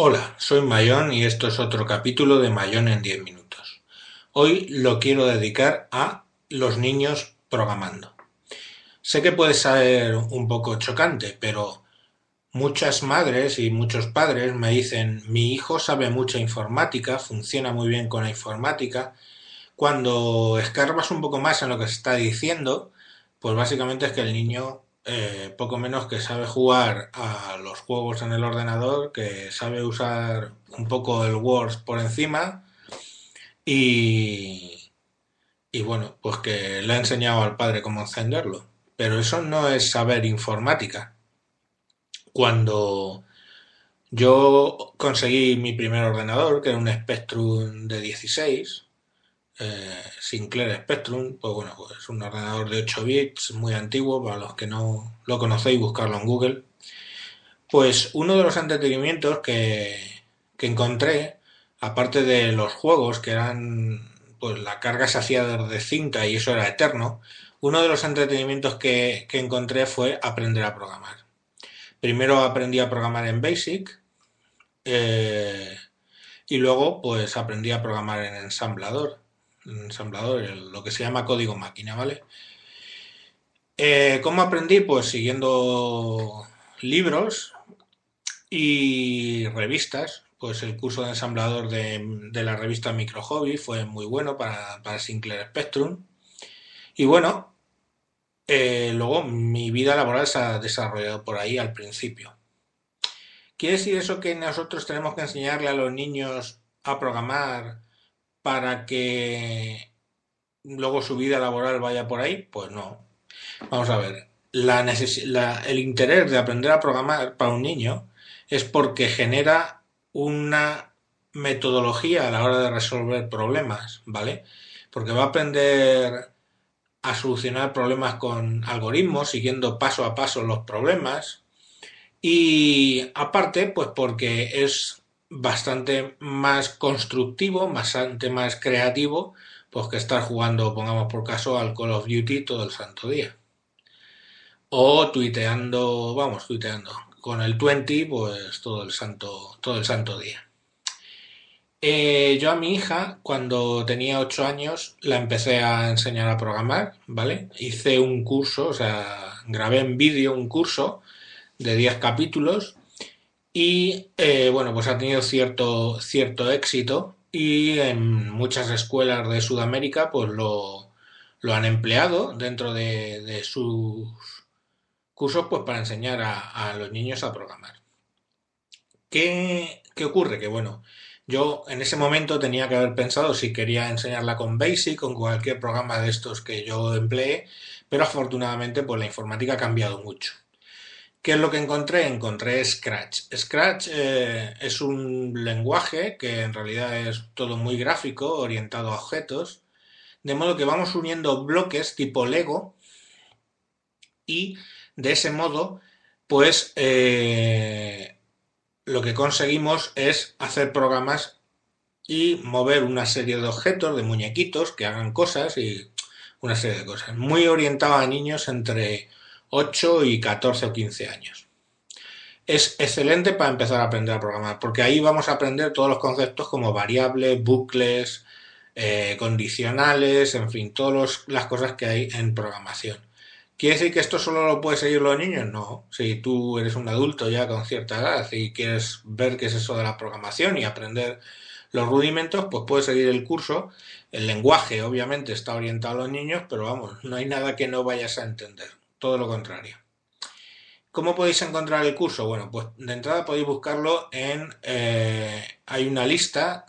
Hola, soy Mayón y esto es otro capítulo de Mayón en 10 minutos. Hoy lo quiero dedicar a los niños programando. Sé que puede ser un poco chocante, pero muchas madres y muchos padres me dicen mi hijo sabe mucha informática, funciona muy bien con la informática. Cuando escarbas un poco más en lo que se está diciendo, pues básicamente es que el niño eh, poco menos que sabe jugar a los juegos en el ordenador, que sabe usar un poco el Word por encima y, y bueno, pues que le ha enseñado al padre cómo encenderlo. Pero eso no es saber informática. Cuando yo conseguí mi primer ordenador, que era un Spectrum de 16, eh, Sinclair Spectrum, pues bueno, pues es un ordenador de 8 bits muy antiguo, para los que no lo conocéis, buscarlo en Google. Pues uno de los entretenimientos que, que encontré, aparte de los juegos que eran, pues la carga se hacía de cinta y eso era eterno, uno de los entretenimientos que, que encontré fue aprender a programar. Primero aprendí a programar en Basic eh, y luego pues aprendí a programar en ensamblador ensamblador, lo que se llama código máquina, ¿vale? Eh, ¿Cómo aprendí? Pues siguiendo libros y revistas. Pues el curso de ensamblador de, la revista Micro Hobby fue muy bueno para, Sinclair Spectrum. Y bueno, eh, luego mi vida laboral se ha desarrollado por ahí al principio. ¿Quiere decir eso que nosotros tenemos que enseñarle a los niños a programar para que luego su vida laboral vaya por ahí? Pues no. Vamos a ver, el interés de aprender a programar para un niño es porque genera una metodología a la hora de resolver problemas, ¿vale? Porque va a aprender a solucionar problemas con algoritmos, siguiendo paso a paso los problemas. Y aparte, pues porque es bastante más constructivo, bastante más creativo, pues que estar jugando, pongamos por caso, al Call of Duty todo el santo día. O tuiteando, vamos, tuiteando, con el 20, pues todo el santo, todo el santo día. Eh, yo a mi hija, cuando tenía 8 años, la empecé a enseñar a programar, ¿vale? Hice un curso, o sea, grabé en vídeo un curso de 10 capítulos y eh, bueno, pues ha tenido cierto, cierto éxito y en muchas escuelas de Sudamérica pues lo, lo han empleado dentro de, sus cursos pues para enseñar a, los niños a programar. ¿Qué, ¿Qué, ocurre? Que bueno, yo en ese momento tenía que haber pensado si quería enseñarla con Basic, con cualquier programa de estos que yo emplee, pero afortunadamente pues la informática ha cambiado mucho. ¿Qué es lo que encontré? Encontré Scratch. Scratch eh, es un lenguaje que en realidad es todo muy gráfico, orientado a objetos, de modo que vamos uniendo bloques tipo Lego y de ese modo, pues eh, lo que conseguimos es hacer programas y mover una serie de objetos, de muñequitos que hagan cosas y una serie de cosas. Muy orientado a niños entre 8 y 14 o 15 años. Es excelente para empezar a aprender a programar, porque ahí vamos a aprender todos los conceptos como variables, bucles, eh, condicionales, en fin, todas las cosas que hay en programación. ¿Quiere decir que esto solo lo pueden seguir los niños? No. Si tú eres un adulto ya con cierta edad y quieres ver qué es eso de la programación y aprender los rudimentos, pues puedes seguir el curso. El lenguaje obviamente está orientado a los niños, pero vamos, no hay nada que no vayas a entender todo lo contrario. ¿Cómo podéis encontrar el curso? Bueno, pues de entrada podéis buscarlo en... Eh, hay una lista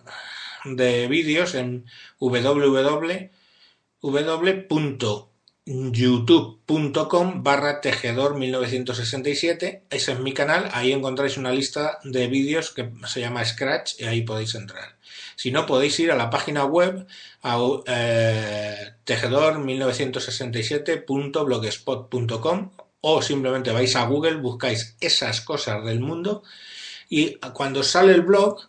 de vídeos en www.youtube.com barra tejedor 1967. Ese es mi canal. Ahí encontráis una lista de vídeos que se llama Scratch y ahí podéis entrar. Si no, podéis ir a la página web a eh, tejedor1967.blogspot.com o simplemente vais a Google, buscáis esas cosas del mundo y cuando sale el blog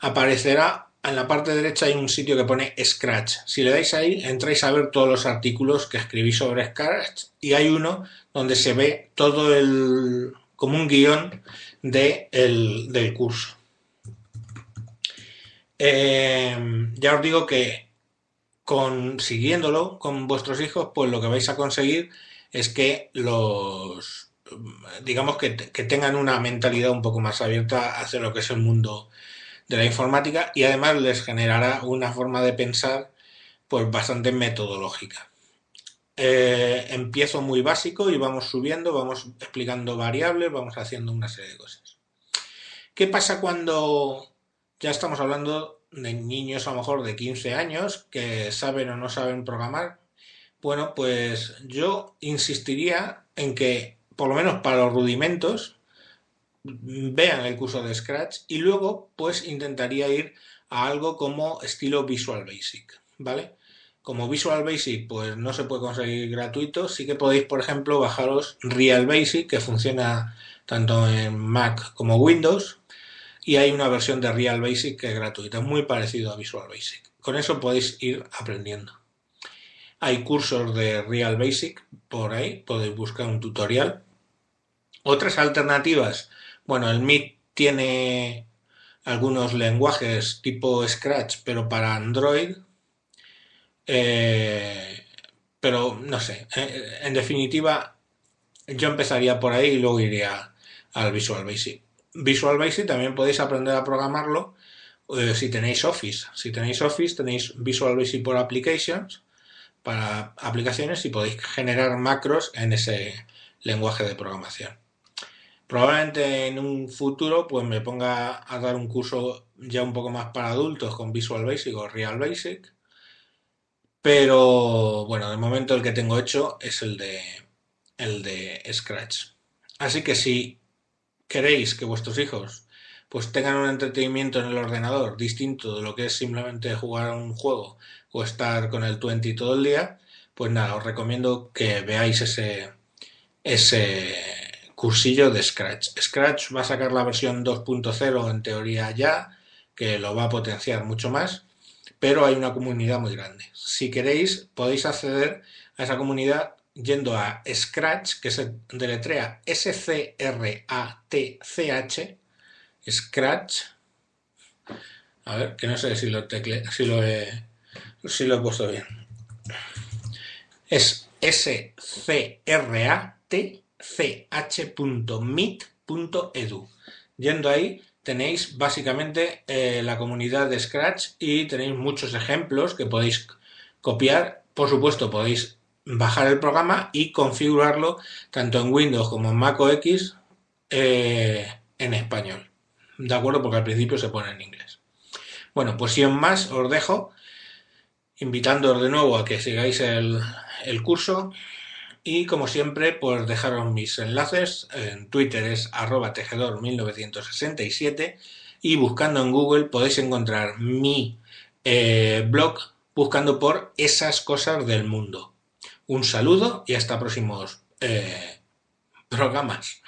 aparecerá en la parte derecha hay un sitio que pone Scratch. Si le dais ahí, entráis a ver todos los artículos que escribí sobre Scratch y hay uno donde se ve todo el como un guion de el, del curso. Eh, ya os digo que consiguiéndolo con vuestros hijos, pues lo que vais a conseguir es que los, digamos que, que tengan una mentalidad un poco más abierta hacia lo que es el mundo de la informática y además les generará una forma de pensar pues bastante metodológica. Eh, empiezo muy básico y vamos subiendo, vamos explicando variables, vamos haciendo una serie de cosas. ¿Qué pasa cuando ya estamos hablando de niños a lo mejor de 15 años que saben o no saben programar? Bueno, pues yo insistiría en que, por lo menos para los rudimentos, vean el curso de Scratch y luego pues intentaría ir a algo como estilo Visual Basic, ¿vale? Como Visual Basic pues no se puede conseguir gratuito, sí que podéis por ejemplo bajaros Real Basic que funciona tanto en Mac como Windows y hay una versión de Real Basic que es gratuita, muy parecido a Visual Basic. Con eso podéis ir aprendiendo. Hay cursos de Real Basic por ahí, podéis buscar un tutorial. Otras alternativas bueno, el MIT tiene algunos lenguajes tipo Scratch, pero para Android. Eh, pero no sé, eh, en definitiva, yo empezaría por ahí y luego iría al Visual Basic. Visual Basic también podéis aprender a programarlo eh, si tenéis Office. Si tenéis Office, tenéis Visual Basic por Applications para aplicaciones y podéis generar macros en ese lenguaje de programación. Probablemente en un futuro pues me ponga a dar un curso ya un poco más para adultos con Visual Basic o Real Basic. Pero bueno, de momento el que tengo hecho es el de el de Scratch. Así que si queréis que vuestros hijos pues tengan un entretenimiento en el ordenador distinto de lo que es simplemente jugar a un juego o estar con el 20 todo el día, pues nada, os recomiendo que veáis ese ese cursillo de Scratch. Scratch va a sacar la versión 2.0 en teoría ya, que lo va a potenciar mucho más, pero hay una comunidad muy grande. Si queréis, podéis acceder a esa comunidad yendo a Scratch, que se deletrea S-C-R-A-T-C-H, Scratch. A ver, que no sé si lo, tecle, si lo, he, si lo he puesto bien. Es S-C-R-A-T ch.meet.edu. Yendo ahí tenéis básicamente eh, la comunidad de Scratch y tenéis muchos ejemplos que podéis copiar. Por supuesto, podéis bajar el programa y configurarlo tanto en Windows como en Mac OS eh, en español. ¿De acuerdo? Porque al principio se pone en inglés. Bueno, pues sin más os dejo invitándoos de nuevo a que sigáis el, curso y como siempre, pues dejaros mis enlaces. En Twitter es arroba tejedor1967 y buscando en Google podéis encontrar mi eh, blog buscando por esas cosas del mundo. Un saludo y hasta próximos eh, programas.